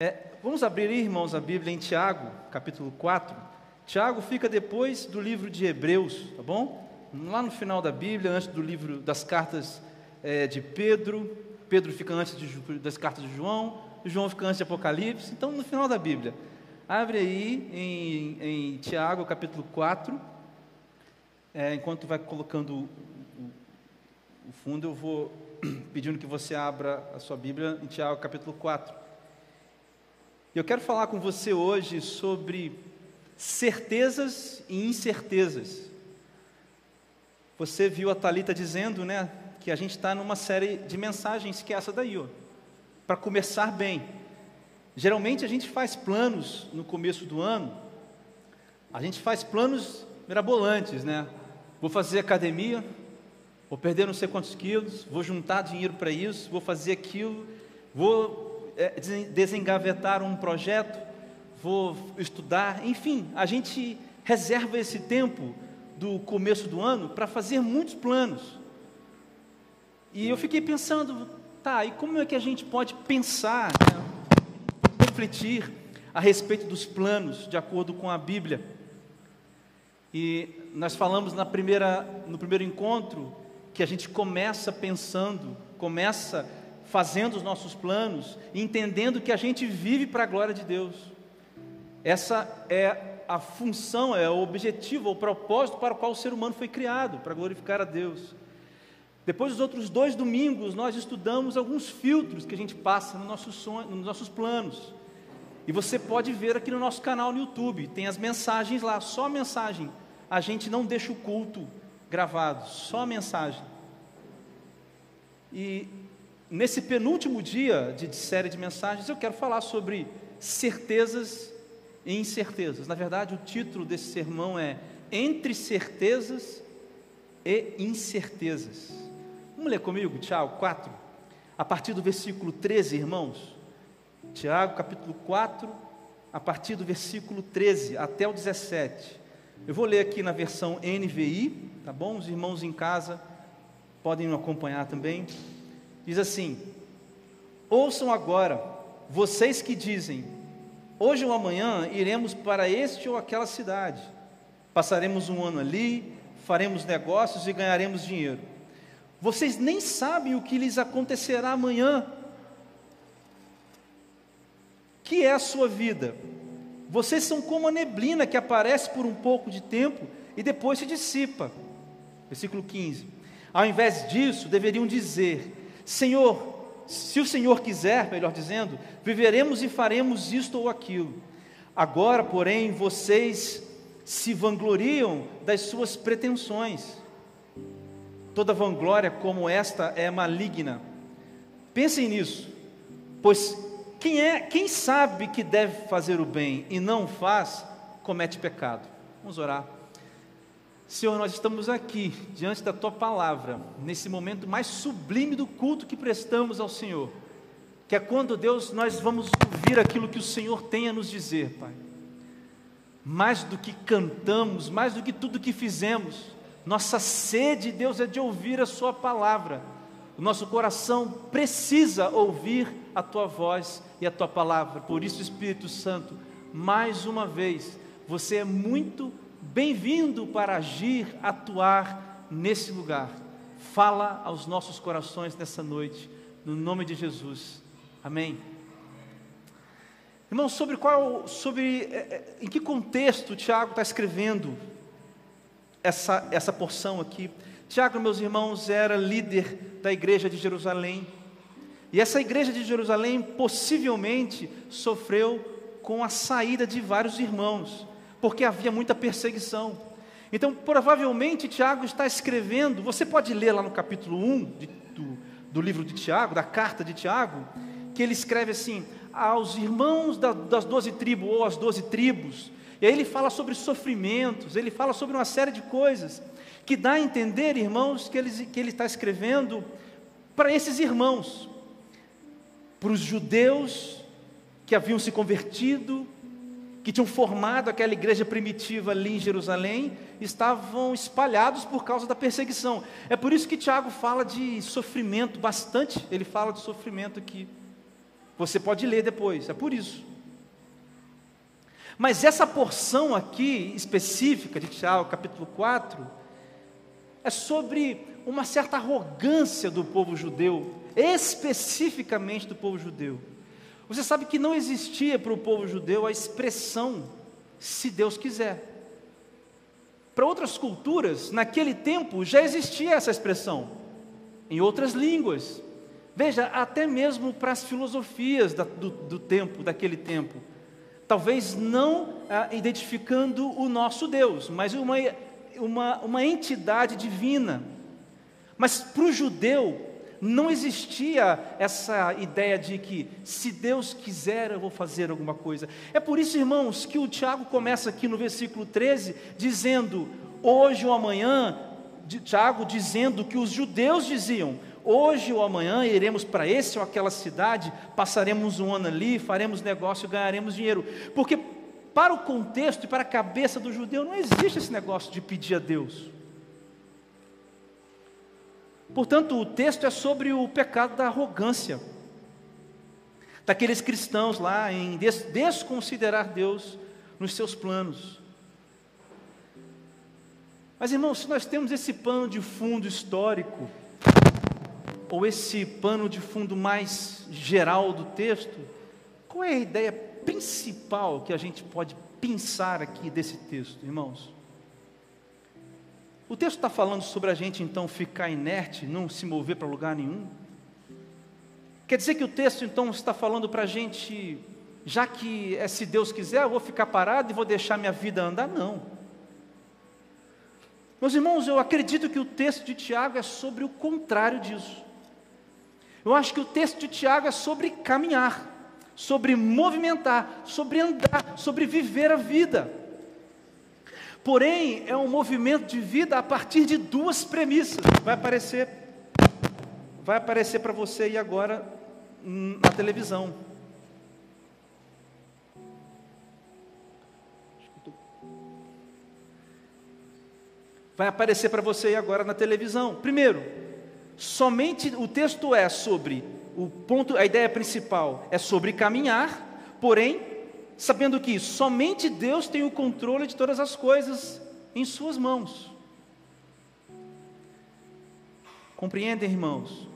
É, vamos abrir, irmãos, a Bíblia em Tiago, capítulo 4. Tiago fica depois do livro de Hebreus, tá bom? Lá no final da Bíblia, antes do livro das cartas é, de Pedro. Pedro fica antes de, das cartas de João. João fica antes de Apocalipse. Então, no final da Bíblia. Abre aí em, em Tiago, capítulo 4. É, enquanto vai colocando o, o, o fundo, eu vou pedindo que você abra a sua Bíblia em Tiago, capítulo 4. Eu quero falar com você hoje sobre certezas e incertezas. Você viu a Talita dizendo, né, que a gente está numa série de mensagens que é essa daí, ó, para começar bem. Geralmente a gente faz planos no começo do ano, a gente faz planos mirabolantes, né? Vou fazer academia, vou perder não sei quantos quilos, vou juntar dinheiro para isso, vou fazer aquilo, vou desengavetar um projeto, vou estudar, enfim, a gente reserva esse tempo do começo do ano para fazer muitos planos. E eu fiquei pensando, tá, e como é que a gente pode pensar, né, refletir a respeito dos planos de acordo com a Bíblia? E nós falamos na primeira, no primeiro encontro que a gente começa pensando, começa fazendo os nossos planos, entendendo que a gente vive para a glória de Deus. Essa é a função, é o objetivo, o propósito para o qual o ser humano foi criado, para glorificar a Deus. Depois dos outros dois domingos, nós estudamos alguns filtros que a gente passa no nosso sonho, nos nossos planos. E você pode ver aqui no nosso canal no YouTube, tem as mensagens lá, só mensagem. A gente não deixa o culto gravado, só mensagem. E Nesse penúltimo dia de, série de mensagens, eu quero falar sobre certezas e incertezas. Na verdade, o título desse sermão é Entre Certezas e Incertezas. Vamos ler comigo, Tiago 4, a partir do versículo 13, irmãos. Tiago, capítulo 4, a partir do versículo 13 até o 17. Eu vou ler aqui na versão NVI, tá bom? Os irmãos em casa podem acompanhar também. Diz assim: Ouçam agora, vocês que dizem, hoje ou amanhã iremos para este ou aquela cidade, passaremos um ano ali, faremos negócios e ganharemos dinheiro. Vocês nem sabem o que lhes acontecerá amanhã. Que é a sua vida? Vocês são como a neblina que aparece por um pouco de tempo e depois se dissipa. Versículo 15. Ao invés disso, deveriam dizer: Senhor, se o Senhor quiser, melhor dizendo, viveremos e faremos isto ou aquilo. Agora, porém, vocês se vangloriam das suas pretensões. Toda vanglória como esta é maligna. Pensem nisso, pois quem é, quem sabe que deve fazer o bem e não faz, comete pecado. Vamos orar. Senhor, nós estamos aqui diante da tua palavra, nesse momento mais sublime do culto que prestamos ao Senhor, que é quando, Deus, nós vamos ouvir aquilo que o Senhor tem a nos dizer, Pai. Mais do que cantamos, mais do que tudo que fizemos, nossa sede, Deus, é de ouvir a Sua palavra. O nosso coração precisa ouvir a Tua voz e a Tua palavra. Por isso, Espírito Santo, mais uma vez, você é muito bem-vindo para agir, atuar nesse lugar. Fala aos nossos corações nessa noite, no nome de Jesus. Amém. Irmão, sobre qual, sobre é, é, em que contexto Tiago está escrevendo essa, essa porção aqui? Tiago, meus irmãos, era líder da igreja de Jerusalém. E essa igreja de Jerusalém possivelmente sofreu com a saída de vários irmãos porque havia muita perseguição. Então, provavelmente, Tiago está escrevendo, você pode ler lá no capítulo 1 de, do, do livro de Tiago, da carta de Tiago, que ele escreve assim: aos irmãos da, das doze tribos, ou as doze tribos, e aí ele fala sobre sofrimentos, ele fala sobre uma série de coisas, que dá a entender, irmãos, que ele, que ele está escrevendo para esses irmãos, para os judeus que haviam se convertido, que tinham formado aquela igreja primitiva ali em Jerusalém, estavam espalhados por causa da perseguição. É por isso que Tiago fala de sofrimento bastante, ele fala de sofrimento aqui. Você pode ler depois, é por isso. Mas essa porção aqui específica de Tiago, capítulo 4, é sobre uma certa arrogância do povo judeu, especificamente do povo judeu. Você sabe que não existia para o povo judeu a expressão se Deus quiser. Para outras culturas, naquele tempo já existia essa expressão, em outras línguas. Veja, até mesmo para as filosofias da, do, do tempo, daquele tempo. Talvez não ah, identificando o nosso Deus, mas uma, uma, uma entidade divina. Mas para o judeu, não existia essa ideia de que, se Deus quiser, eu vou fazer alguma coisa. É por isso, irmãos, que o Tiago começa aqui no versículo 13, dizendo: hoje ou amanhã, Tiago dizendo que os judeus diziam: hoje ou amanhã iremos para esse ou aquela cidade, passaremos um ano ali, faremos negócio, ganharemos dinheiro. Porque para o contexto e para a cabeça do judeu não existe esse negócio de pedir a Deus. Portanto, o texto é sobre o pecado da arrogância, daqueles cristãos lá em des desconsiderar Deus nos seus planos. Mas irmãos, se nós temos esse pano de fundo histórico, ou esse pano de fundo mais geral do texto, qual é a ideia principal que a gente pode pensar aqui desse texto, irmãos? O texto está falando sobre a gente então ficar inerte, não se mover para lugar nenhum? Quer dizer que o texto então está falando para a gente, já que é se Deus quiser, eu vou ficar parado e vou deixar minha vida andar? Não. Meus irmãos, eu acredito que o texto de Tiago é sobre o contrário disso. Eu acho que o texto de Tiago é sobre caminhar, sobre movimentar, sobre andar, sobre viver a vida. Porém, é um movimento de vida a partir de duas premissas. Vai aparecer, vai aparecer para você aí agora na televisão. Vai aparecer para você aí agora na televisão. Primeiro, somente o texto é sobre o ponto, a ideia principal é sobre caminhar, porém, sabendo que somente Deus tem o controle de todas as coisas em suas mãos. Compreendem, irmãos?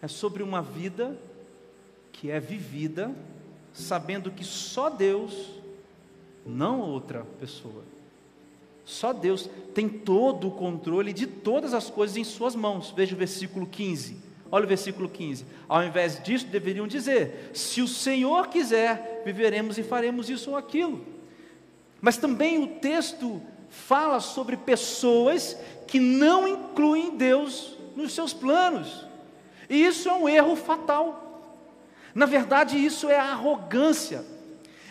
É sobre uma vida que é vivida sabendo que só Deus, não outra pessoa, só Deus tem todo o controle de todas as coisas em Suas mãos. Veja o versículo 15. Olha o versículo 15. Ao invés disso, deveriam dizer: Se o Senhor quiser, viveremos e faremos isso ou aquilo. Mas também o texto fala sobre pessoas que não incluem Deus nos seus planos. E isso é um erro fatal. Na verdade, isso é arrogância.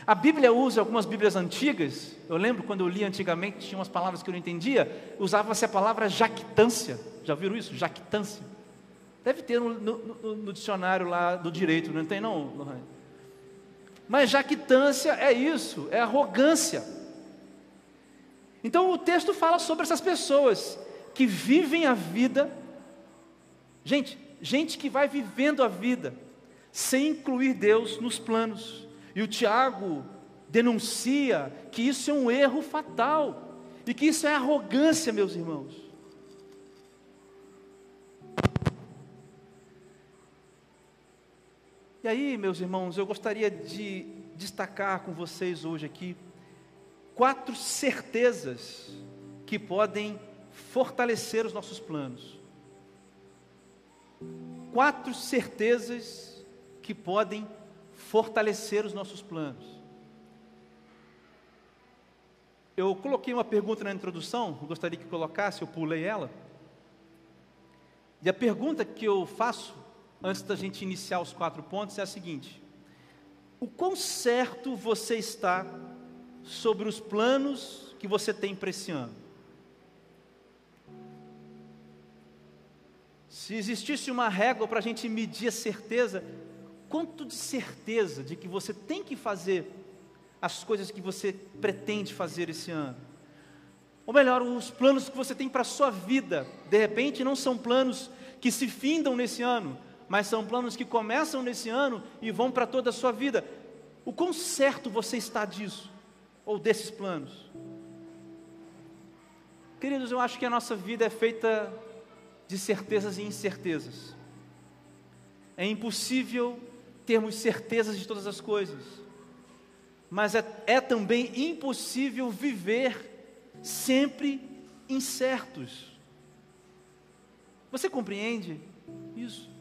A Bíblia usa algumas Bíblias antigas, eu lembro quando eu li antigamente, tinha umas palavras que eu não entendia, usava-se a palavra jactância. Já viram isso? Jactância. Deve ter no, no, no, dicionário lá do direito, não tem não, Lohane? Mas jactância é isso, é arrogância. Então o texto fala sobre essas pessoas que vivem a vida, gente, gente que vai vivendo a vida sem incluir Deus nos planos. E o Tiago denuncia que isso é um erro fatal e que isso é arrogância, meus irmãos. E aí, meus irmãos, eu gostaria de destacar com vocês hoje aqui quatro certezas que podem fortalecer os nossos planos. Quatro certezas que podem fortalecer os nossos planos. Eu coloquei uma pergunta na introdução, gostaria que colocasse, eu pulei ela. E a pergunta que eu faço, antes da gente iniciar os quatro pontos, é a seguinte: O quão certo você está sobre os planos que você tem para esse ano? Se existisse uma régua para a gente medir a certeza, quanto de certeza de que você tem que fazer as coisas que você pretende fazer esse ano. Ou melhor, os planos que você tem para a sua vida, de repente não são planos que se findam nesse ano, mas são planos que começam nesse ano e vão para toda a sua vida. O quão certo você está disso, ou desses planos? Queridos, eu acho que a nossa vida é feita de certezas e incertezas. É impossível termos certezas de todas as coisas, mas é, é também impossível viver sempre incertos. Você compreende isso?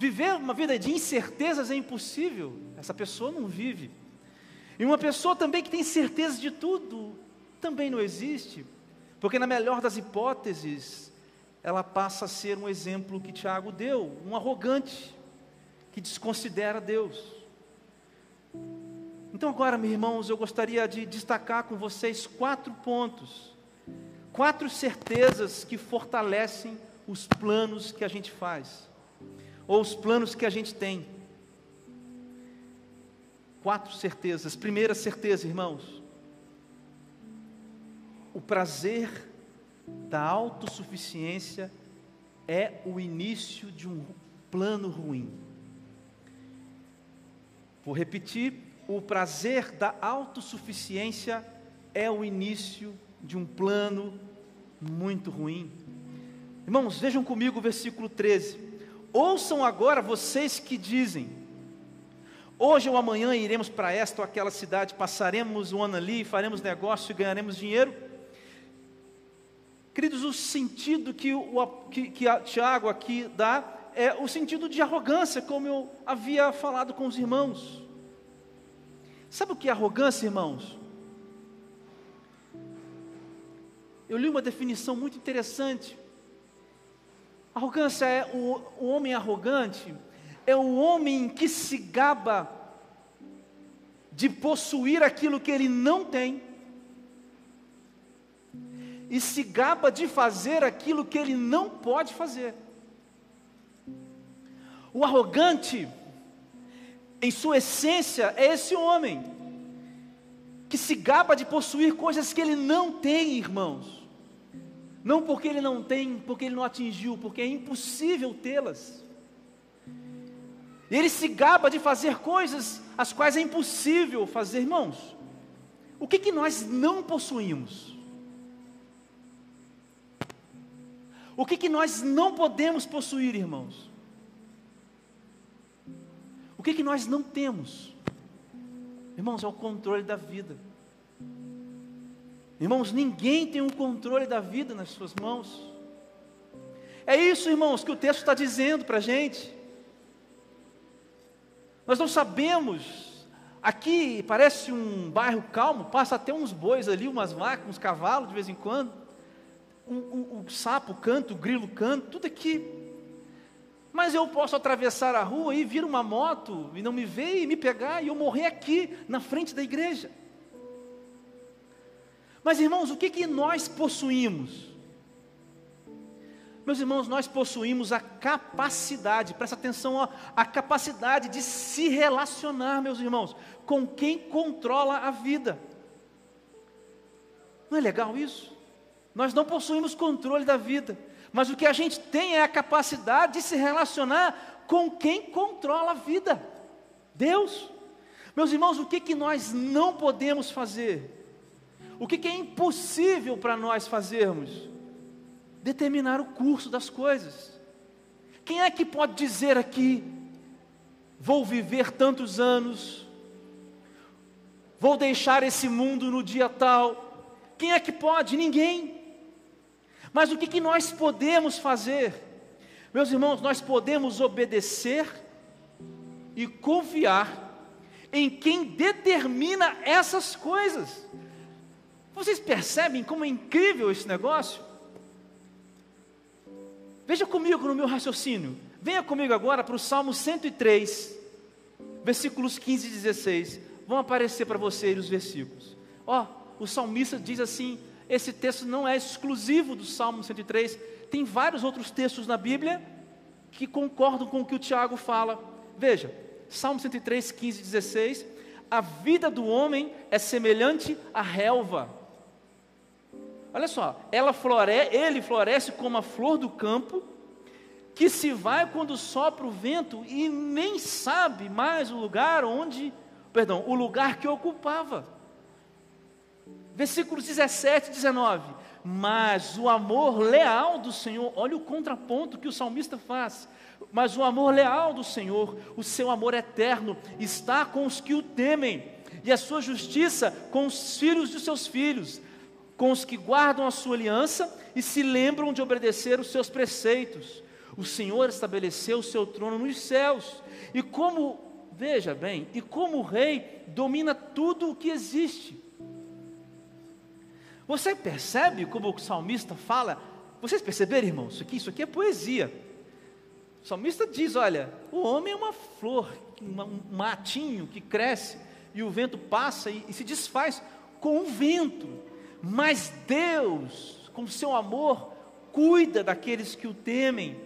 Viver uma vida de incertezas é impossível, essa pessoa não vive. E uma pessoa também que tem certeza de tudo, também não existe, porque na melhor das hipóteses, ela passa a ser um exemplo que Tiago deu, um arrogante, que desconsidera Deus. Então, agora, meus irmãos, eu gostaria de destacar com vocês quatro pontos, quatro certezas que fortalecem os planos que a gente faz ou os planos que a gente tem. Quatro certezas. Primeira certeza, irmãos. O prazer da autossuficiência é o início de um plano ruim. Vou repetir: o prazer da autossuficiência é o início de um plano muito ruim. Irmãos, vejam comigo o versículo 13. Ouçam agora vocês que dizem: Hoje ou amanhã iremos para esta ou aquela cidade, passaremos um ano ali, faremos negócio e ganharemos dinheiro. Queridos, o sentido que, o, que, que Tiago aqui dá é o sentido de arrogância, como eu havia falado com os irmãos. Sabe o que é arrogância, irmãos? Eu li uma definição muito interessante. Arrogância é o, o homem arrogante, é o homem que se gaba de possuir aquilo que ele não tem, e se gaba de fazer aquilo que ele não pode fazer. O arrogante, em sua essência, é esse homem que se gaba de possuir coisas que ele não tem, irmãos. Não porque ele não tem, porque ele não atingiu, porque é impossível tê-las. Ele se gaba de fazer coisas as quais é impossível fazer, irmãos. O que, que nós não possuímos? O que, que nós não podemos possuir, irmãos? O que, que nós não temos? Irmãos, é o controle da vida. Irmãos, ninguém tem o um controle da vida nas suas mãos. É isso, irmãos, que o texto está dizendo para a gente. Nós não sabemos, aqui parece um bairro calmo, passa até uns bois ali, umas vacas, uns cavalos de vez em quando. O, o, sapo canta, o grilo canta, tudo aqui. Mas eu posso atravessar a rua e vir uma moto e não me ver e me pegar e eu morrer aqui na frente da igreja. Mas irmãos, o que, que nós possuímos? Meus irmãos, nós possuímos a capacidade, presta atenção, ó, a capacidade de se relacionar, meus irmãos, com quem controla a vida. Não é legal isso? Nós não possuímos controle da vida, mas o que a gente tem é a capacidade de se relacionar com quem controla a vida Deus. Meus irmãos, o que, que nós não podemos fazer? O que, que é impossível para nós fazermos? Determinar o curso das coisas. Quem é que pode dizer aqui, vou viver tantos anos, vou deixar esse mundo no dia tal? Quem é que pode? Ninguém. Mas o que, que nós podemos fazer? Meus irmãos, nós podemos obedecer e confiar em quem determina essas coisas. Vocês percebem como é incrível esse negócio? Veja comigo no meu raciocínio. Venha comigo agora para o Salmo 103, versículos 15 e 16. Vão aparecer para vocês os versículos. Ó, o salmista diz assim: esse texto não é exclusivo do Salmo 103, tem vários outros textos na Bíblia que concordam com o que o Tiago fala. Veja, Salmo 103, 15 e 16. A vida do homem é semelhante à relva Olha só, ela floresce, ele floresce como a flor do campo, que se vai quando sopra o vento e nem sabe mais o lugar onde, perdão, o lugar que ocupava. Versículos 17 e 19. Mas o amor leal do Senhor, olha o contraponto que o salmista faz. Mas o amor leal do Senhor, o seu amor eterno, está com os que o temem, e a sua justiça com os filhos de seus filhos, com os que guardam a sua aliança e se lembram de obedecer os seus preceitos. O Senhor estabeleceu o seu trono nos céus, e como, veja bem, e como rei, domina tudo o que existe. Você percebe como o salmista fala? Vocês perceberam, irmãos? Isso aqui, isso aqui é poesia. O salmista diz: olha, o homem é uma flor, um matinho que cresce e o vento passa e, e se desfaz com o vento. Mas Deus, com seu amor, cuida daqueles que o temem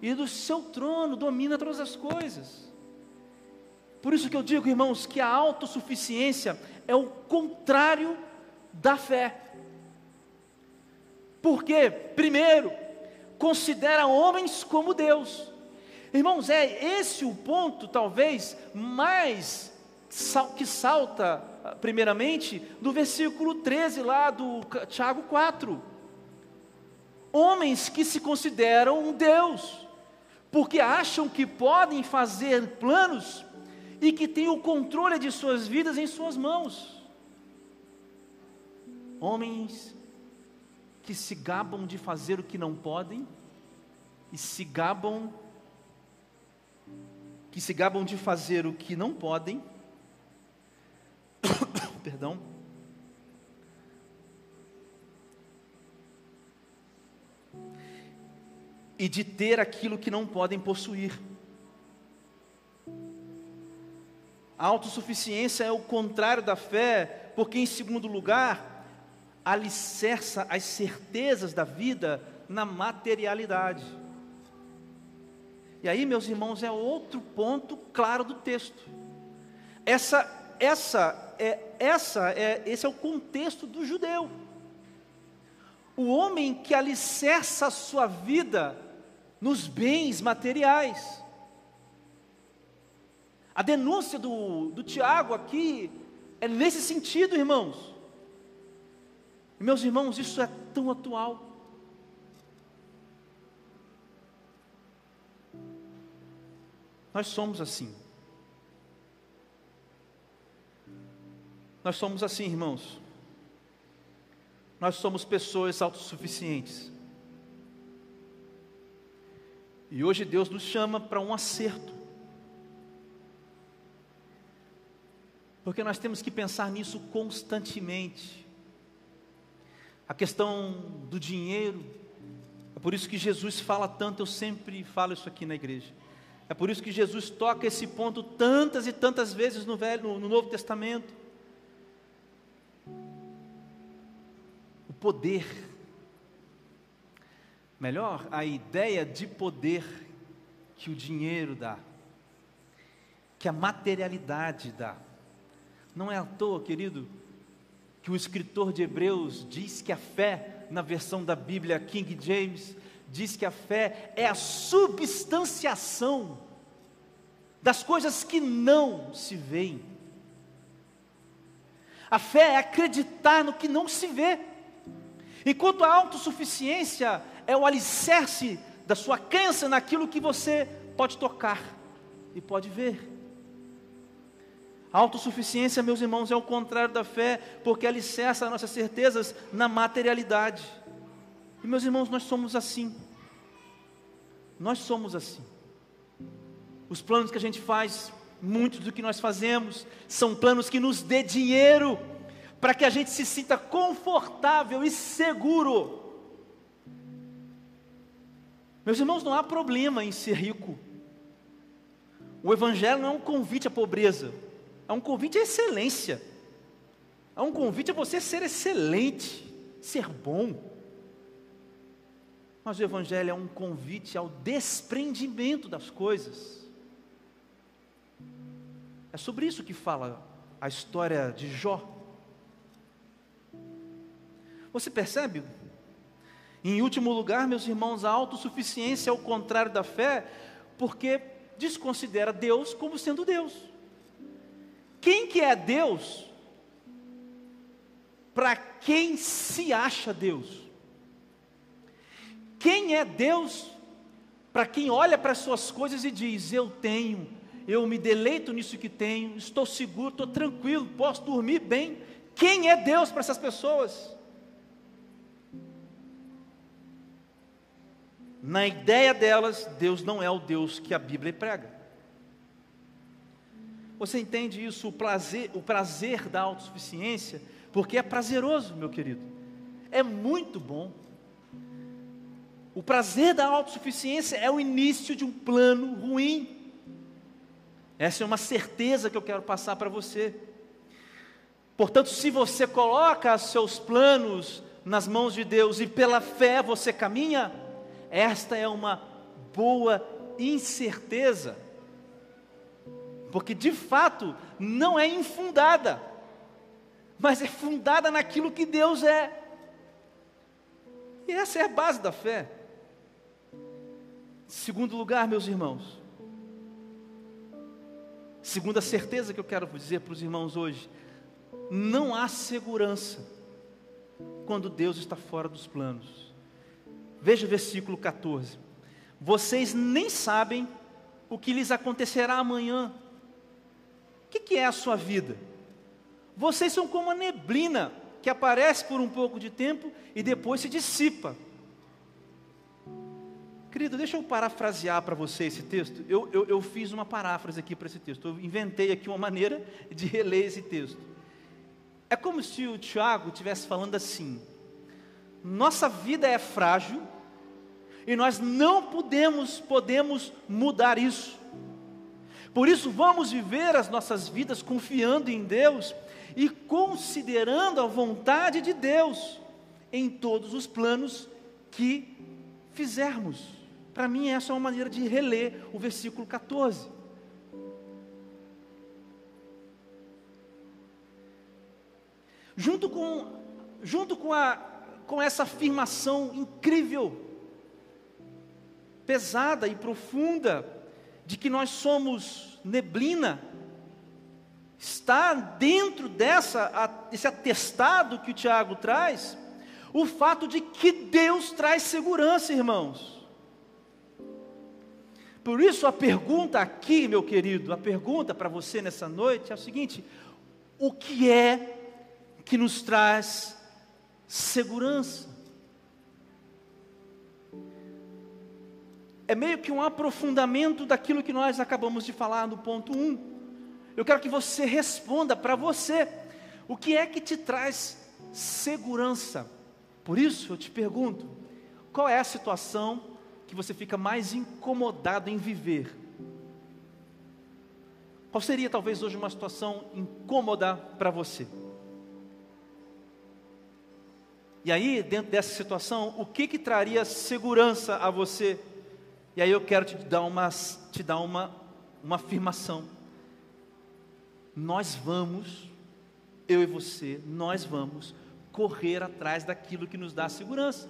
e do seu trono domina todas as coisas. Por isso que eu digo, irmãos, que a autossuficiência é o contrário da fé. Porque, primeiro, considera homens como Deus. Irmãos, é esse o ponto, talvez, mais que salta, primeiramente, do versículo 13 lá do Tiago 4. Homens que se consideram um Deus, porque acham que podem fazer planos e que têm o controle de suas vidas em suas mãos homens que se gabam de fazer o que não podem e se gabam que se gabam de fazer o que não podem. Perdão. E de ter aquilo que não podem possuir. A autossuficiência é o contrário da fé, porque, em segundo lugar, alicerça as certezas da vida na materialidade. E aí, meus irmãos, é outro ponto claro do texto. Essa, essa, é, essa é, esse é o contexto do judeu. O homem que alicerça a sua vida nos bens materiais. A denúncia do, do Tiago aqui é nesse sentido, irmãos. Meus irmãos, isso é tão atual. Nós somos assim. Nós somos assim, irmãos. Nós somos pessoas autossuficientes. E hoje Deus nos chama para um acerto. Porque nós temos que pensar nisso constantemente a questão do dinheiro. É por isso que Jesus fala tanto, eu sempre falo isso aqui na igreja. É por isso que Jesus toca esse ponto tantas e tantas vezes no, Velho, no Novo Testamento. Poder. Melhor, a ideia de poder que o dinheiro dá, que a materialidade dá. Não é à toa, querido, que o escritor de Hebreus diz que a fé, na versão da Bíblia King James, diz que a fé é a substanciação das coisas que não se veem. A fé é acreditar no que não se vê. Enquanto a autossuficiência é o alicerce da sua crença naquilo que você pode tocar e pode ver. A autossuficiência, meus irmãos, é o contrário da fé, porque alicerça as nossas certezas na materialidade. E, meus irmãos, nós somos assim. Nós somos assim. Os planos que a gente faz, muitos do que nós fazemos, são planos que nos dê dinheiro, para que a gente se sinta confortável e seguro. Meus irmãos, não há problema em ser rico. O Evangelho não é um convite à pobreza. É um convite à excelência. É um convite a você ser excelente, ser bom. Mas o Evangelho é um convite ao desprendimento das coisas. É sobre isso que fala a história de Jó. Você percebe? Em último lugar, meus irmãos, a autossuficiência é o contrário da fé, porque desconsidera Deus como sendo Deus. Quem que é Deus? Para quem se acha Deus? Quem é Deus para quem olha para as suas coisas e diz: Eu tenho, eu me deleito nisso que tenho, estou seguro, estou tranquilo, posso dormir bem. Quem é Deus para essas pessoas? Na ideia delas, Deus não é o Deus que a Bíblia prega. Você entende isso, o prazer, o prazer da autossuficiência, porque é prazeroso, meu querido. É muito bom. O prazer da autossuficiência é o início de um plano ruim. Essa é uma certeza que eu quero passar para você. Portanto, se você coloca seus planos nas mãos de Deus e pela fé você caminha, esta é uma boa incerteza, porque de fato não é infundada, mas é fundada naquilo que Deus é. E essa é a base da fé. Segundo lugar, meus irmãos, segunda certeza que eu quero dizer para os irmãos hoje, não há segurança quando Deus está fora dos planos. Veja o versículo 14. Vocês nem sabem o que lhes acontecerá amanhã. O que, que é a sua vida? Vocês são como a neblina que aparece por um pouco de tempo e depois se dissipa. Querido, deixa eu parafrasear para você esse texto. Eu, eu, eu fiz uma paráfrase aqui para esse texto. Eu inventei aqui uma maneira de reler esse texto. É como se o Tiago estivesse falando assim: nossa vida é frágil e nós não podemos, podemos mudar isso. Por isso, vamos viver as nossas vidas confiando em Deus e considerando a vontade de Deus em todos os planos que fizermos. Para mim, essa é uma maneira de reler o versículo 14. Junto com, junto com, a, com essa afirmação incrível, pesada e profunda, de que nós somos neblina, está dentro dessa, desse atestado que o Tiago traz, o fato de que Deus traz segurança, irmãos. Por isso a pergunta aqui, meu querido, a pergunta para você nessa noite é o seguinte: o que é que nos traz segurança? É meio que um aprofundamento daquilo que nós acabamos de falar no ponto 1. Eu quero que você responda para você: o que é que te traz segurança? Por isso eu te pergunto: qual é a situação que você fica mais incomodado em viver? Qual seria talvez hoje uma situação incômoda para você? E aí, dentro dessa situação, o que que traria segurança a você? E aí eu quero te dar uma, te dar uma, uma afirmação. Nós vamos, eu e você, nós vamos correr atrás daquilo que nos dá segurança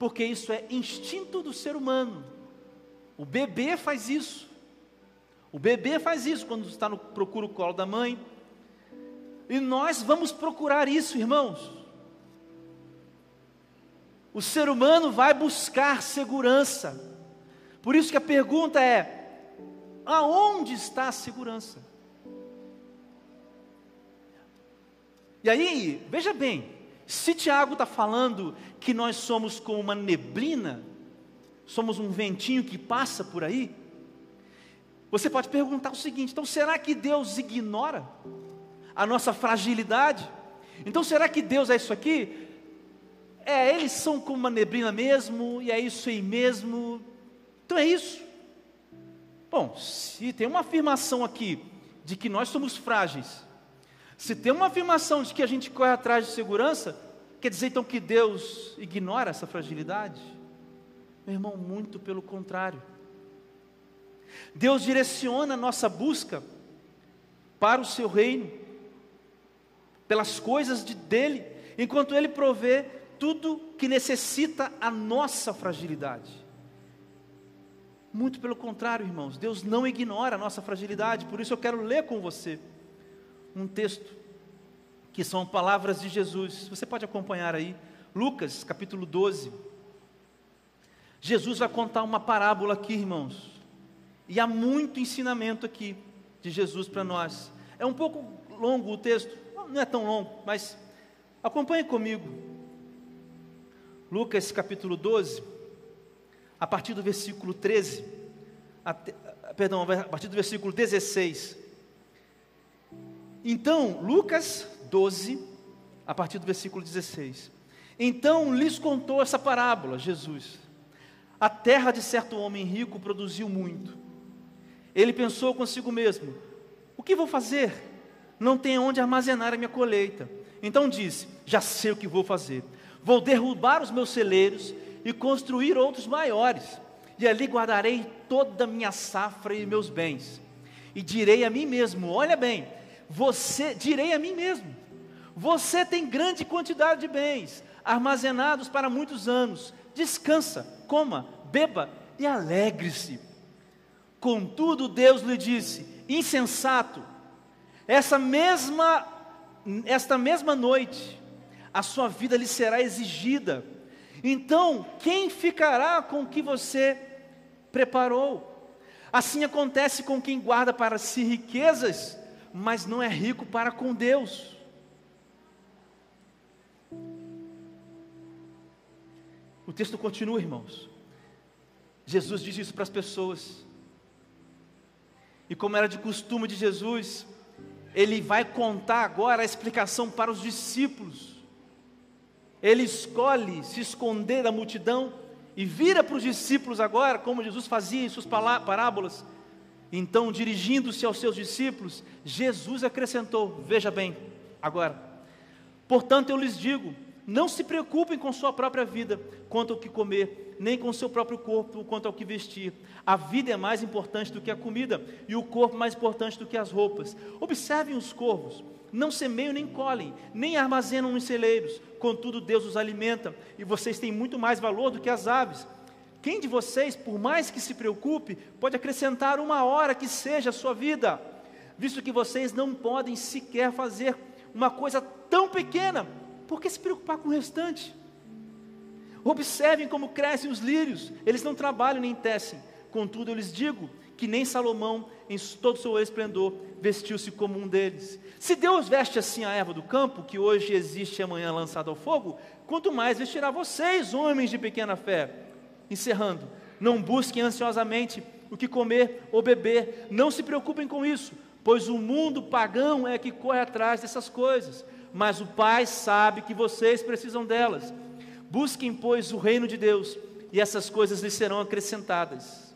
porque isso é instinto do ser humano. O bebê faz isso. O bebê faz isso quando está no procura o colo da mãe. E nós vamos procurar isso, irmãos. O ser humano vai buscar segurança. Por isso que a pergunta é: aonde está a segurança? E aí, veja bem, se Tiago está falando que nós somos como uma neblina, somos um ventinho que passa por aí, você pode perguntar o seguinte: então será que Deus ignora a nossa fragilidade? Então será que Deus é isso aqui? É, eles são como uma neblina mesmo, e é isso aí mesmo. Então é isso. Bom, se tem uma afirmação aqui de que nós somos frágeis, se tem uma afirmação de que a gente corre atrás de segurança, quer dizer então que Deus ignora essa fragilidade? Meu irmão, muito pelo contrário. Deus direciona a nossa busca para o seu reino, pelas coisas de dele, enquanto ele provê tudo que necessita a nossa fragilidade. Muito pelo contrário, irmãos, Deus não ignora a nossa fragilidade, por isso eu quero ler com você um texto que são palavras de Jesus. Você pode acompanhar aí, Lucas capítulo 12. Jesus vai contar uma parábola aqui, irmãos, e há muito ensinamento aqui de Jesus para nós. É um pouco longo o texto, não é tão longo, mas acompanhe comigo. Lucas capítulo 12, a partir do versículo 13, até, perdão, a partir do versículo 16. Então, Lucas 12, a partir do versículo 16. Então lhes contou essa parábola, Jesus. A terra de certo homem rico produziu muito. Ele pensou consigo mesmo: O que vou fazer? Não tenho onde armazenar a minha colheita. Então disse: Já sei o que vou fazer. Vou derrubar os meus celeiros e construir outros maiores. E ali guardarei toda a minha safra e meus bens. E direi a mim mesmo: Olha bem, você, direi a mim mesmo: Você tem grande quantidade de bens armazenados para muitos anos. Descansa, coma, beba e alegre-se. Contudo, Deus lhe disse: insensato, essa mesma, esta mesma noite, a sua vida lhe será exigida. Então, quem ficará com o que você preparou? Assim acontece com quem guarda para si riquezas, mas não é rico para com Deus. O texto continua, irmãos. Jesus diz isso para as pessoas. E como era de costume de Jesus, ele vai contar agora a explicação para os discípulos. Ele escolhe se esconder da multidão e vira para os discípulos agora, como Jesus fazia em suas parábolas. Então, dirigindo-se aos seus discípulos, Jesus acrescentou: Veja bem, agora, portanto eu lhes digo, não se preocupem com sua própria vida, quanto ao que comer, nem com seu próprio corpo, quanto ao que vestir. A vida é mais importante do que a comida, e o corpo mais importante do que as roupas. Observem os corvos: não semeiam nem colhem, nem armazenam nos celeiros, contudo Deus os alimenta, e vocês têm muito mais valor do que as aves. Quem de vocês, por mais que se preocupe, pode acrescentar uma hora que seja a sua vida, visto que vocês não podem sequer fazer uma coisa tão pequena por que se preocupar com o restante? Observem como crescem os lírios, eles não trabalham nem tecem. Contudo, eu lhes digo que nem Salomão, em todo o seu esplendor, vestiu-se como um deles. Se Deus veste assim a erva do campo, que hoje existe e amanhã lançada ao fogo, quanto mais vestirá vocês, homens de pequena fé. Encerrando, não busquem ansiosamente o que comer ou beber, não se preocupem com isso, pois o mundo pagão é que corre atrás dessas coisas mas o Pai sabe que vocês precisam delas. Busquem, pois, o reino de Deus, e essas coisas lhes serão acrescentadas.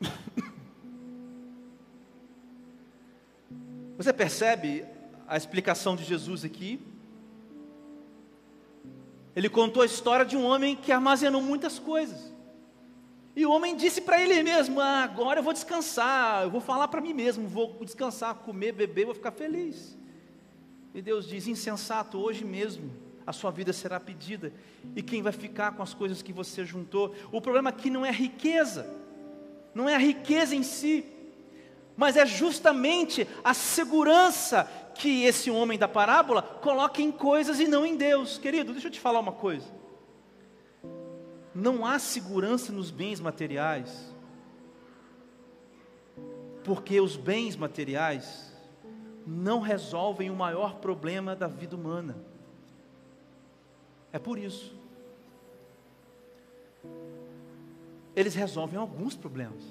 Você percebe a explicação de Jesus aqui? Ele contou a história de um homem que armazenou muitas coisas. E o homem disse para ele mesmo: ah, agora eu vou descansar, eu vou falar para mim mesmo, vou descansar, comer, beber, vou ficar feliz. E Deus diz: insensato, hoje mesmo a sua vida será pedida, e quem vai ficar com as coisas que você juntou? O problema aqui não é riqueza, não é a riqueza em si, mas é justamente a segurança que esse homem da parábola coloca em coisas e não em Deus. Querido, deixa eu te falar uma coisa. Não há segurança nos bens materiais, porque os bens materiais não resolvem o maior problema da vida humana. É por isso. Eles resolvem alguns problemas.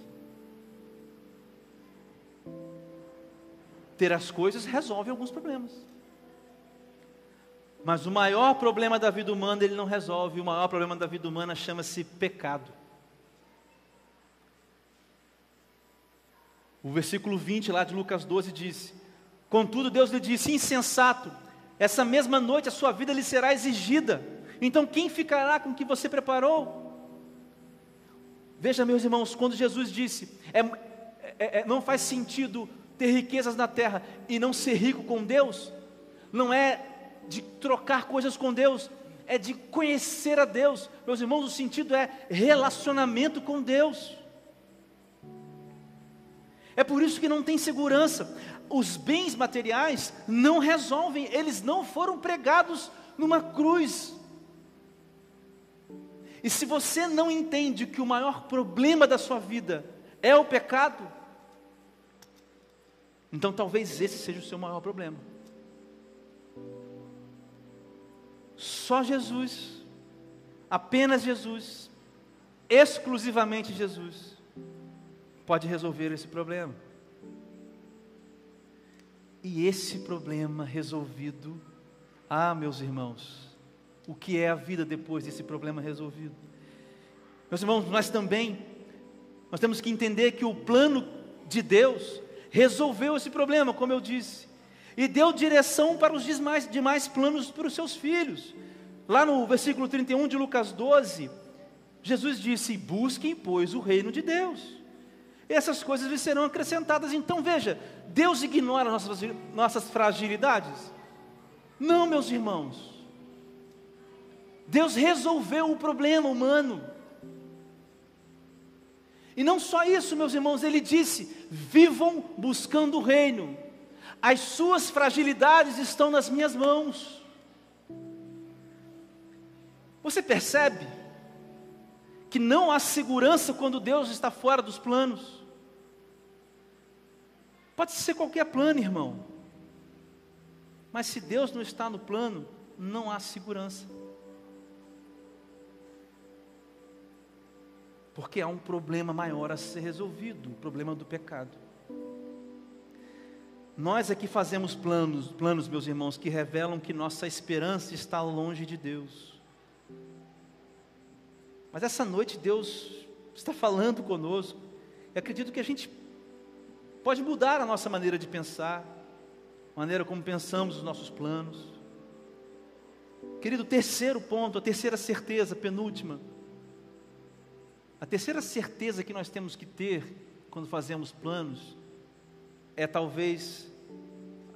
Ter as coisas resolve alguns problemas. Mas o maior problema da vida humana ele não resolve. O maior problema da vida humana chama-se pecado. O versículo 20 lá de Lucas 12 diz: Contudo, Deus lhe disse: insensato, essa mesma noite a sua vida lhe será exigida. Então, quem ficará com o que você preparou? Veja, meus irmãos, quando Jesus disse: é, é, é, não faz sentido ter riquezas na terra e não ser rico com Deus, não é de trocar coisas com Deus, é de conhecer a Deus. Meus irmãos, o sentido é relacionamento com Deus. É por isso que não tem segurança. Os bens materiais não resolvem, eles não foram pregados numa cruz. E se você não entende que o maior problema da sua vida é o pecado, então talvez esse seja o seu maior problema. Só Jesus, apenas Jesus, exclusivamente Jesus, pode resolver esse problema. E esse problema resolvido, ah, meus irmãos, o que é a vida depois desse problema resolvido? Meus irmãos, nós também, nós temos que entender que o plano de Deus resolveu esse problema, como eu disse, e deu direção para os demais, demais planos para os seus filhos. Lá no versículo 31 de Lucas 12, Jesus disse: Busquem, pois, o reino de Deus. Essas coisas lhes serão acrescentadas. Então veja, Deus ignora nossas, nossas fragilidades? Não, meus irmãos. Deus resolveu o problema humano. E não só isso, meus irmãos, ele disse: vivam buscando o reino, as suas fragilidades estão nas minhas mãos. Você percebe que não há segurança quando Deus está fora dos planos? Pode ser qualquer plano, irmão, mas se Deus não está no plano, não há segurança. Porque há um problema maior a ser resolvido, o problema do pecado. Nós aqui fazemos planos, planos, meus irmãos, que revelam que nossa esperança está longe de Deus. Mas essa noite Deus está falando conosco. E acredito que a gente pode mudar a nossa maneira de pensar, a maneira como pensamos os nossos planos. Querido, terceiro ponto, a terceira certeza, penúltima. A terceira certeza que nós temos que ter quando fazemos planos é talvez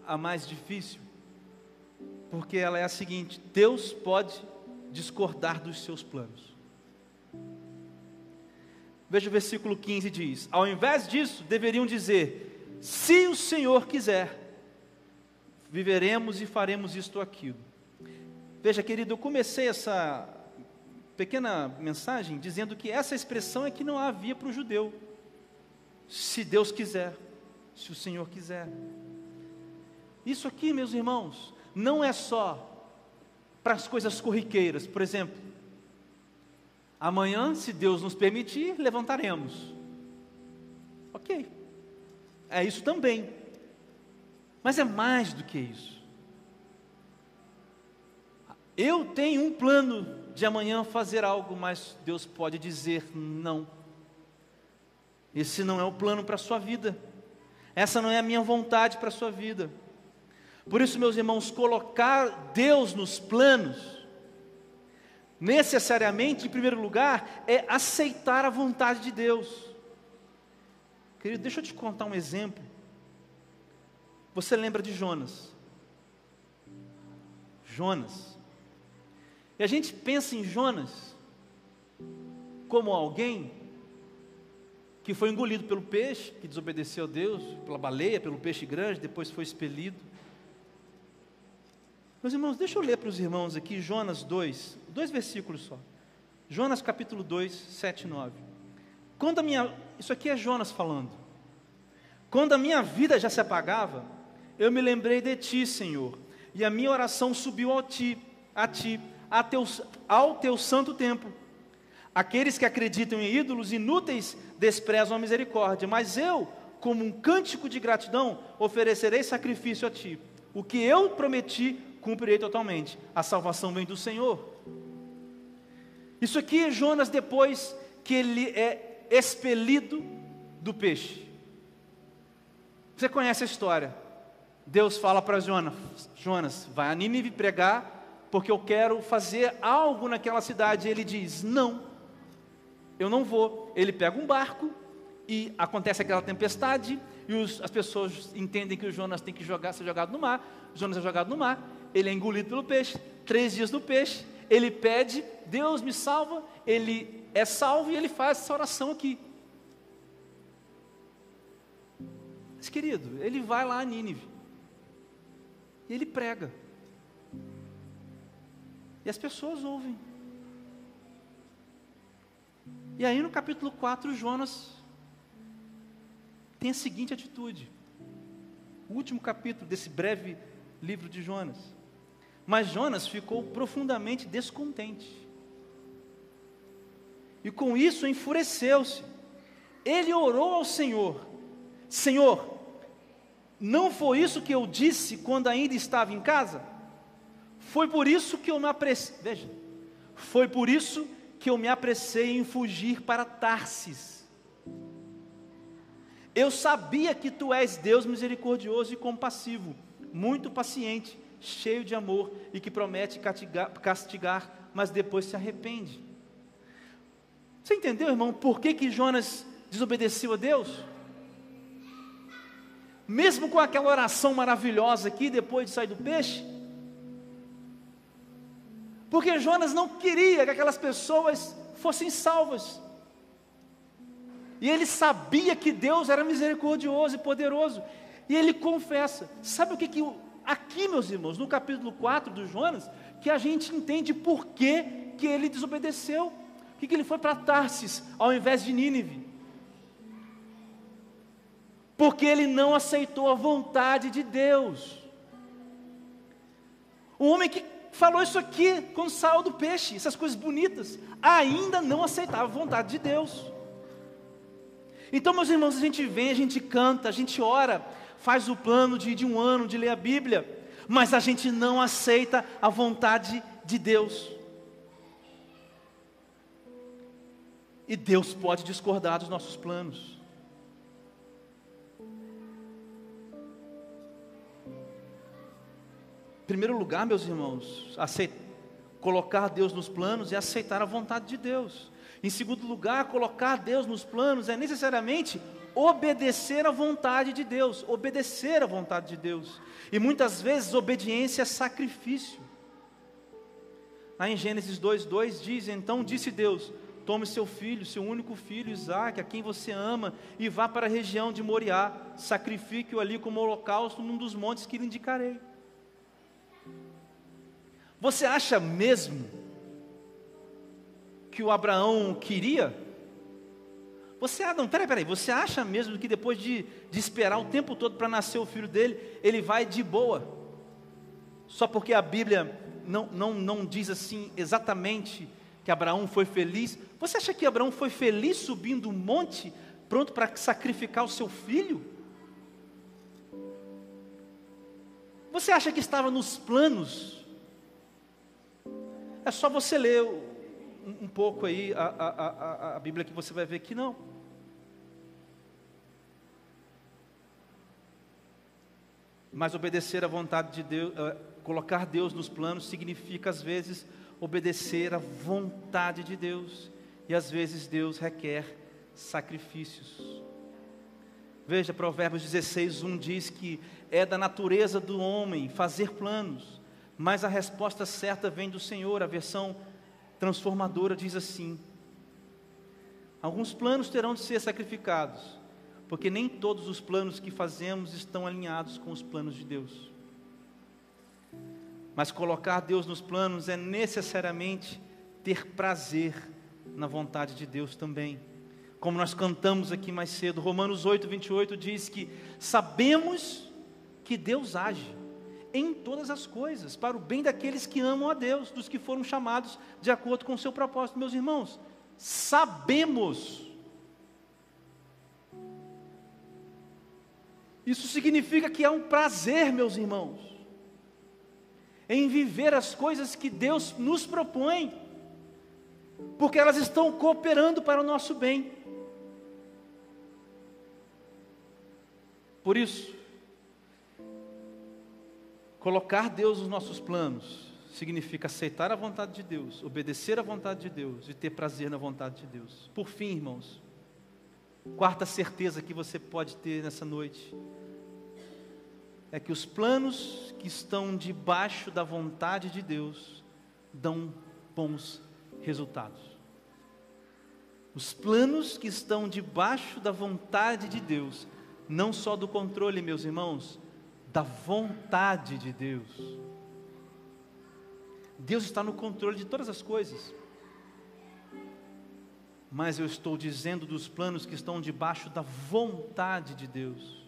a mais difícil, porque ela é a seguinte: Deus pode discordar dos seus planos. Veja o versículo 15 diz: Ao invés disso, deveriam dizer: Se o Senhor quiser, viveremos e faremos isto ou aquilo. Veja, querido, eu comecei essa pequena mensagem dizendo que essa expressão é que não havia para o judeu. Se Deus quiser, se o Senhor quiser. Isso aqui, meus irmãos, não é só para as coisas corriqueiras. Por exemplo, amanhã, se Deus nos permitir, levantaremos. Ok, é isso também. Mas é mais do que isso. Eu tenho um plano de amanhã fazer algo, mas Deus pode dizer não. Esse não é o plano para a sua vida. Essa não é a minha vontade para a sua vida. Por isso, meus irmãos, colocar Deus nos planos, necessariamente, em primeiro lugar, é aceitar a vontade de Deus. Querido, deixa eu te contar um exemplo. Você lembra de Jonas? Jonas. E a gente pensa em Jonas como alguém que foi engolido pelo peixe, que desobedeceu a Deus, pela baleia, pelo peixe grande, depois foi expelido. Meus irmãos, deixa eu ler para os irmãos aqui Jonas 2, dois versículos só. Jonas capítulo 2, 7 e 9. Quando a minha, isso aqui é Jonas falando. Quando a minha vida já se apagava, eu me lembrei de ti, Senhor, e a minha oração subiu a ti, a ti teu, ao teu santo templo. Aqueles que acreditam em ídolos inúteis desprezam a misericórdia, mas eu, como um cântico de gratidão, oferecerei sacrifício a ti. O que eu prometi, cumprirei totalmente. A salvação vem do Senhor. Isso aqui é Jonas depois que ele é expelido do peixe. Você conhece a história? Deus fala para Jonas: Jonas, vai a Nínive pregar porque eu quero fazer algo naquela cidade. Ele diz: Não, eu não vou. Ele pega um barco e acontece aquela tempestade, e os, as pessoas entendem que o Jonas tem que jogar, ser jogado no mar. Jonas é jogado no mar, ele é engolido pelo peixe, três dias no peixe, ele pede, Deus me salva, ele é salvo e ele faz essa oração aqui. Mas, querido, ele vai lá a Nínive. E ele prega. E as pessoas ouvem. E aí no capítulo 4, Jonas tem a seguinte atitude. O último capítulo desse breve livro de Jonas. Mas Jonas ficou profundamente descontente. E com isso enfureceu-se. Ele orou ao Senhor: Senhor, não foi isso que eu disse quando ainda estava em casa? Foi por isso que eu me apressei. Veja, foi por isso que eu me apressei em fugir para Tarsis. Eu sabia que tu és Deus misericordioso e compassivo, muito paciente, cheio de amor e que promete castigar, castigar mas depois se arrepende. Você entendeu, irmão, por que, que Jonas desobedeceu a Deus? Mesmo com aquela oração maravilhosa aqui, depois de sair do peixe, porque Jonas não queria que aquelas pessoas fossem salvas. E ele sabia que Deus era misericordioso e poderoso. E ele confessa. Sabe o que, que aqui, meus irmãos, no capítulo 4 do Jonas, que a gente entende por que, que ele desobedeceu. Que, que ele foi para Tarsis ao invés de Nínive? Porque ele não aceitou a vontade de Deus. O homem que falou isso aqui quando saiu do peixe, essas coisas bonitas, ainda não aceitava a vontade de Deus. Então, meus irmãos, a gente vem, a gente canta, a gente ora, faz o plano de, de um ano de ler a Bíblia, mas a gente não aceita a vontade de Deus. E Deus pode discordar dos nossos planos. Primeiro lugar, meus irmãos, aceitar, colocar Deus nos planos é aceitar a vontade de Deus. Em segundo lugar, colocar Deus nos planos é necessariamente obedecer à vontade de Deus, obedecer à vontade de Deus. E muitas vezes obediência é sacrifício. Lá em Gênesis 2:2 diz: "Então disse Deus: Tome seu filho, seu único filho, Isaque, a quem você ama, e vá para a região de Moriá, sacrifique-o ali como holocausto num dos montes que lhe indicarei." Você acha mesmo que o Abraão queria? Você, ah, não, peraí, peraí, você acha mesmo que depois de, de esperar o tempo todo para nascer o filho dele, ele vai de boa? Só porque a Bíblia não, não, não diz assim exatamente que Abraão foi feliz. Você acha que Abraão foi feliz subindo um monte, pronto para sacrificar o seu filho? Você acha que estava nos planos é só você ler um, um pouco aí a, a, a, a Bíblia que você vai ver que não. Mas obedecer à vontade de Deus, uh, colocar Deus nos planos, significa às vezes obedecer à vontade de Deus. E às vezes Deus requer sacrifícios. Veja, Provérbios 16, 1 diz que é da natureza do homem fazer planos, mas a resposta certa vem do Senhor. A versão transformadora diz assim: Alguns planos terão de ser sacrificados, porque nem todos os planos que fazemos estão alinhados com os planos de Deus. Mas colocar Deus nos planos é necessariamente ter prazer na vontade de Deus também. Como nós cantamos aqui mais cedo, Romanos 8, 28 diz que sabemos que Deus age em todas as coisas, para o bem daqueles que amam a Deus, dos que foram chamados de acordo com o seu propósito. Meus irmãos, sabemos. Isso significa que há um prazer, meus irmãos, em viver as coisas que Deus nos propõe, porque elas estão cooperando para o nosso bem. Por isso, Colocar Deus nos nossos planos significa aceitar a vontade de Deus, obedecer à vontade de Deus e ter prazer na vontade de Deus. Por fim, irmãos, Quarta certeza que você pode ter nessa noite é que os planos que estão debaixo da vontade de Deus dão bons resultados. Os planos que estão debaixo da vontade de Deus, não só do controle, meus irmãos, da vontade de Deus. Deus está no controle de todas as coisas. Mas eu estou dizendo dos planos que estão debaixo da vontade de Deus,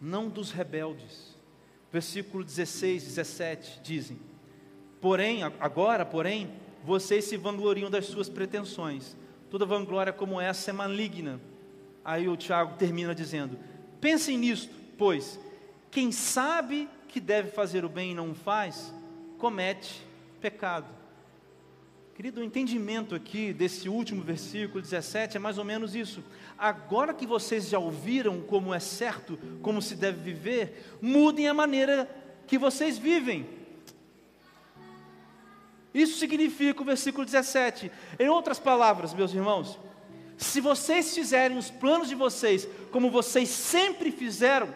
não dos rebeldes. Versículo 16, 17 dizem: Porém, agora, porém, vocês se vangloriam das suas pretensões. Toda vanglória como essa é maligna. Aí o Tiago termina dizendo: Pensem nisto, pois quem sabe que deve fazer o bem e não faz, comete pecado. Querido, o entendimento aqui desse último versículo 17 é mais ou menos isso. Agora que vocês já ouviram como é certo, como se deve viver, mudem a maneira que vocês vivem. Isso significa o versículo 17. Em outras palavras, meus irmãos, se vocês fizerem os planos de vocês como vocês sempre fizeram,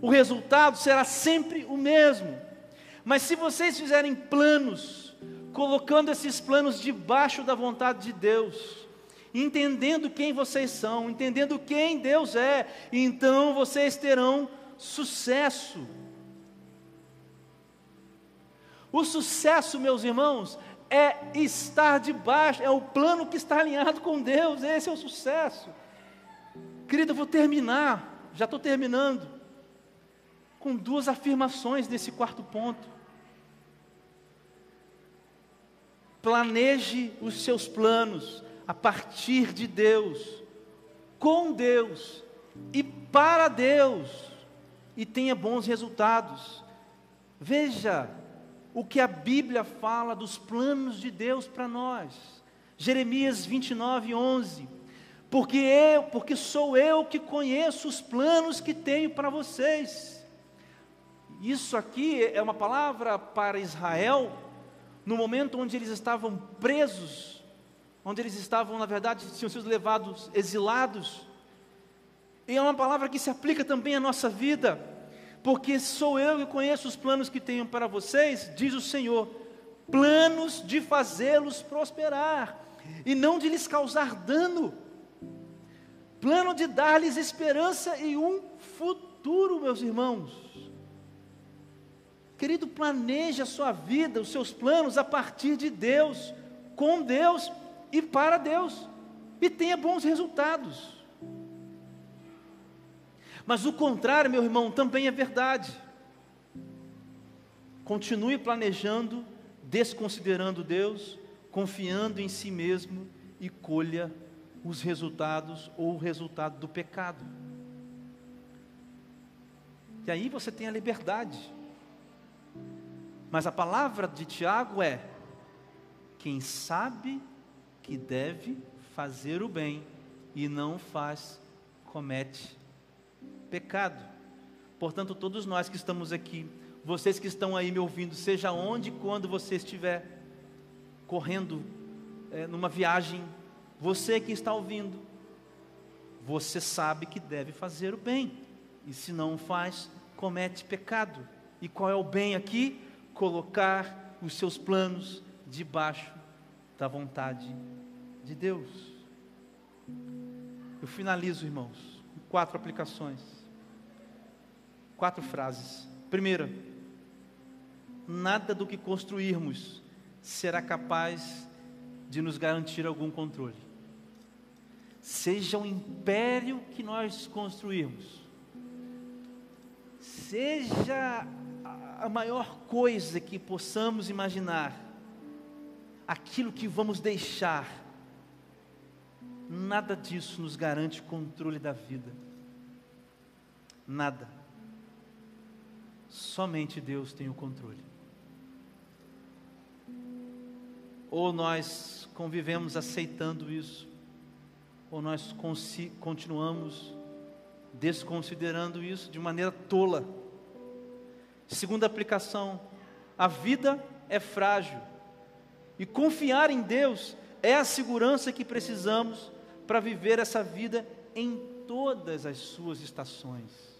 o resultado será sempre o mesmo. Mas se vocês fizerem planos, colocando esses planos debaixo da vontade de Deus, entendendo quem vocês são, entendendo quem Deus é, então vocês terão sucesso. O sucesso, meus irmãos, é estar debaixo, é o plano que está alinhado com Deus, esse é o sucesso. Querido, eu vou terminar, já estou terminando, com duas afirmações nesse quarto ponto. Planeje os seus planos a partir de Deus, com Deus e para Deus, e tenha bons resultados. Veja, o que a Bíblia fala dos planos de Deus para nós. Jeremias 29, 11. Porque eu, porque sou eu que conheço os planos que tenho para vocês. Isso aqui é uma palavra para Israel, no momento onde eles estavam presos, onde eles estavam, na verdade, tinham sido levados exilados. E é uma palavra que se aplica também à nossa vida porque sou eu que conheço os planos que tenho para vocês, diz o Senhor, planos de fazê-los prosperar e não de lhes causar dano, plano de dar-lhes esperança e um futuro, meus irmãos. Querido, planeje a sua vida, os seus planos a partir de Deus, com Deus e para Deus, e tenha bons resultados. Mas o contrário, meu irmão, também é verdade. Continue planejando, desconsiderando Deus, confiando em si mesmo e colha os resultados ou o resultado do pecado. E aí você tem a liberdade. Mas a palavra de Tiago é: quem sabe que deve fazer o bem e não faz, comete pecado. Portanto, todos nós que estamos aqui, vocês que estão aí me ouvindo, seja onde e quando você estiver correndo é, numa viagem, você que está ouvindo, você sabe que deve fazer o bem, e se não faz, comete pecado. E qual é o bem aqui? Colocar os seus planos debaixo da vontade de Deus. Eu finalizo, irmãos, com quatro aplicações. Quatro frases. Primeira, nada do que construirmos será capaz de nos garantir algum controle. Seja o império que nós construirmos, seja a maior coisa que possamos imaginar, aquilo que vamos deixar, nada disso nos garante controle da vida. Nada. Somente Deus tem o controle. Ou nós convivemos aceitando isso, ou nós continuamos desconsiderando isso de maneira tola. Segunda aplicação, a vida é frágil e confiar em Deus é a segurança que precisamos para viver essa vida em todas as suas estações.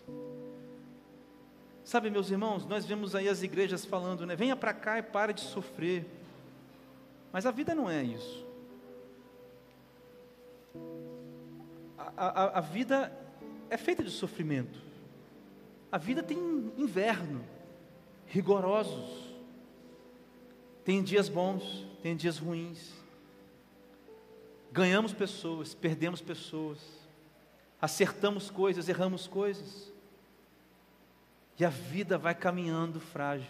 Sabe, meus irmãos, nós vemos aí as igrejas falando, né? Venha para cá e pare de sofrer. Mas a vida não é isso. A, a, a vida é feita de sofrimento. A vida tem inverno, rigorosos. Tem dias bons, tem dias ruins. Ganhamos pessoas, perdemos pessoas. Acertamos coisas, erramos coisas. E a vida vai caminhando frágil.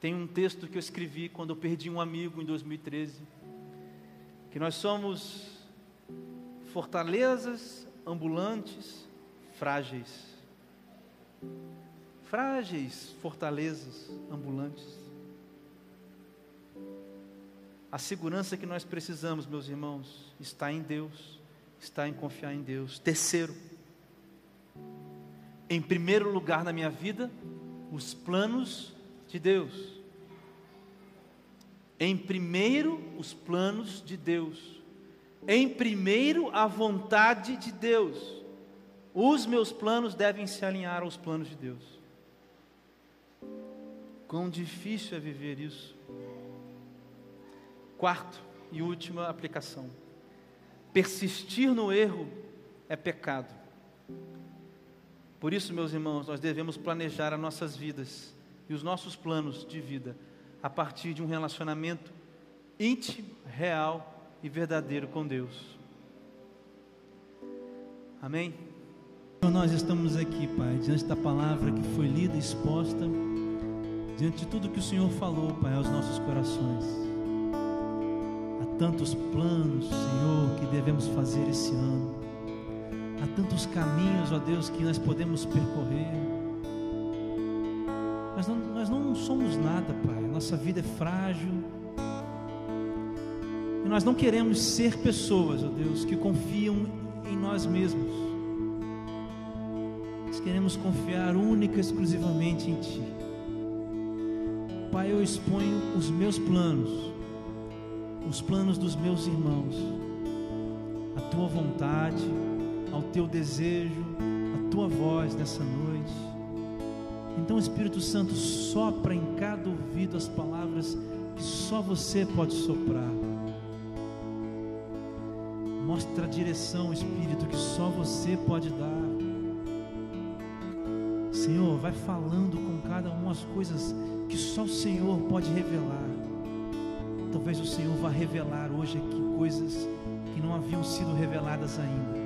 Tem um texto que eu escrevi quando eu perdi um amigo em 2013, que nós somos fortalezas ambulantes frágeis. Frágeis fortalezas ambulantes. A segurança que nós precisamos, meus irmãos, está em Deus, está em confiar em Deus. Terceiro, em primeiro lugar na minha vida, os planos de Deus. Em primeiro, os planos de Deus. Em primeiro, a vontade de Deus. Os meus planos devem se alinhar aos planos de Deus. Quão difícil é viver isso. Quarto e última aplicação: persistir no erro é pecado. Por isso, meus irmãos, nós devemos planejar as nossas vidas e os nossos planos de vida a partir de um relacionamento íntimo, real e verdadeiro com Deus. Amém? Então, nós estamos aqui, Pai, diante da palavra que foi lida e exposta, diante de tudo que o Senhor falou, Pai, aos nossos corações. Há tantos planos, Senhor, que devemos fazer esse ano. Há tantos caminhos, ó Deus, que nós podemos percorrer. Mas não, nós não somos nada, Pai. Nossa vida é frágil. E nós não queremos ser pessoas, ó Deus, que confiam em nós mesmos. Nós queremos confiar única e exclusivamente em Ti. Pai, eu exponho os meus planos, os planos dos meus irmãos, a Tua vontade, ao Teu desejo, a Tua voz nessa noite. Então, Espírito Santo, sopra em cada ouvido as palavras que só você pode soprar. Mostra a direção, Espírito, que só você pode dar. Senhor, vai falando com cada uma as coisas que só o Senhor pode revelar. Talvez o Senhor vá revelar hoje aqui coisas que não haviam sido reveladas ainda.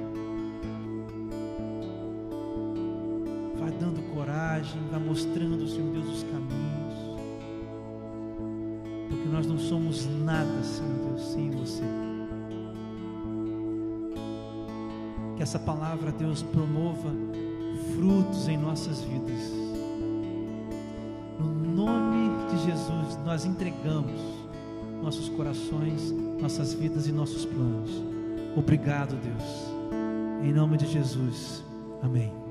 Vai mostrando, Senhor Deus, os caminhos. Porque nós não somos nada, Senhor Deus, sem você. Que essa palavra, Deus, promova frutos em nossas vidas. No nome de Jesus, nós entregamos nossos corações, nossas vidas e nossos planos. Obrigado, Deus. Em nome de Jesus. Amém.